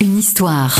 Une histoire.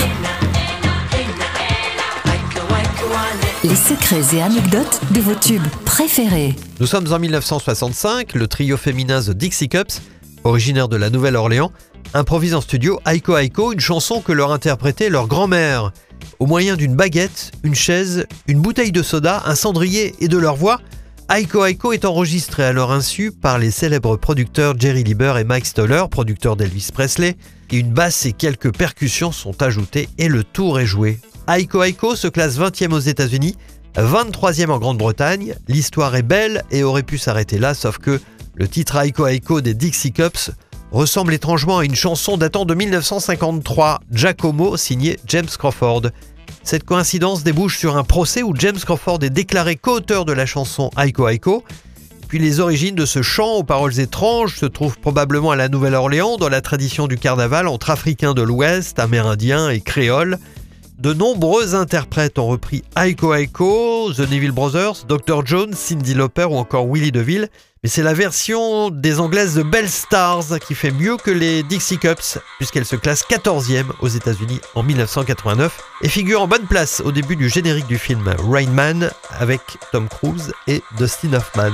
Les secrets et anecdotes de vos tubes préférés. Nous sommes en 1965, le trio féminin The Dixie Cups, originaire de la Nouvelle-Orléans, improvise en studio Aiko Aiko, une chanson que leur interprétait leur grand-mère. Au moyen d'une baguette, une chaise, une bouteille de soda, un cendrier et de leur voix, Aiko Aiko est enregistré à leur insu par les célèbres producteurs Jerry Lieber et Mike Stoller, producteurs d'Elvis Presley, et une basse et quelques percussions sont ajoutées et le tour est joué. Aiko Aiko se classe 20e aux États-Unis, 23e en Grande-Bretagne. L'histoire est belle et aurait pu s'arrêter là, sauf que le titre Aiko Aiko des Dixie Cups ressemble étrangement à une chanson datant de 1953, Giacomo, signé James Crawford. Cette coïncidence débouche sur un procès où James Crawford est déclaré co-auteur de la chanson Aiko Aiko. Puis les origines de ce chant aux paroles étranges se trouvent probablement à la Nouvelle-Orléans dans la tradition du carnaval entre Africains de l'Ouest, Amérindiens et Créoles. De nombreux interprètes ont repris Aiko Aiko, The Neville Brothers, Dr. Jones, Cindy Lauper ou encore Willie DeVille. Mais c'est la version des Anglaises de Bell Stars qui fait mieux que les Dixie Cups, puisqu'elle se classe 14e aux États-Unis en 1989 et figure en bonne place au début du générique du film Rain Man avec Tom Cruise et Dustin Hoffman.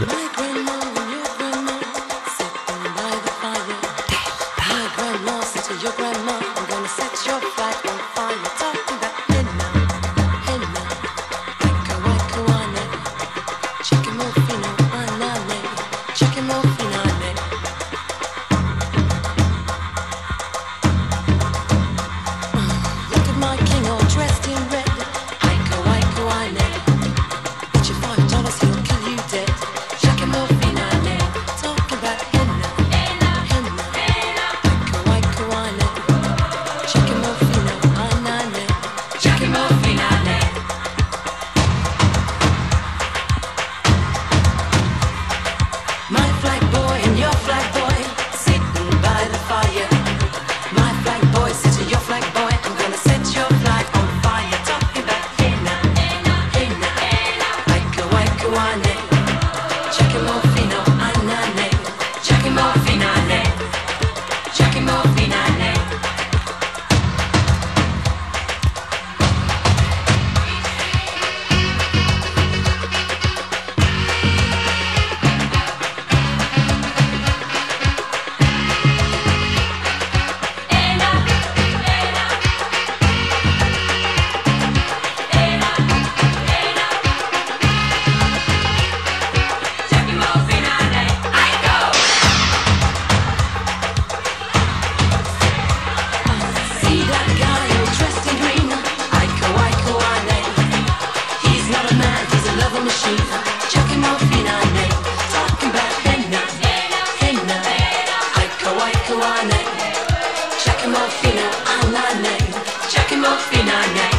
Giacomo Fina, I'm my name. Giacomo Fina, name.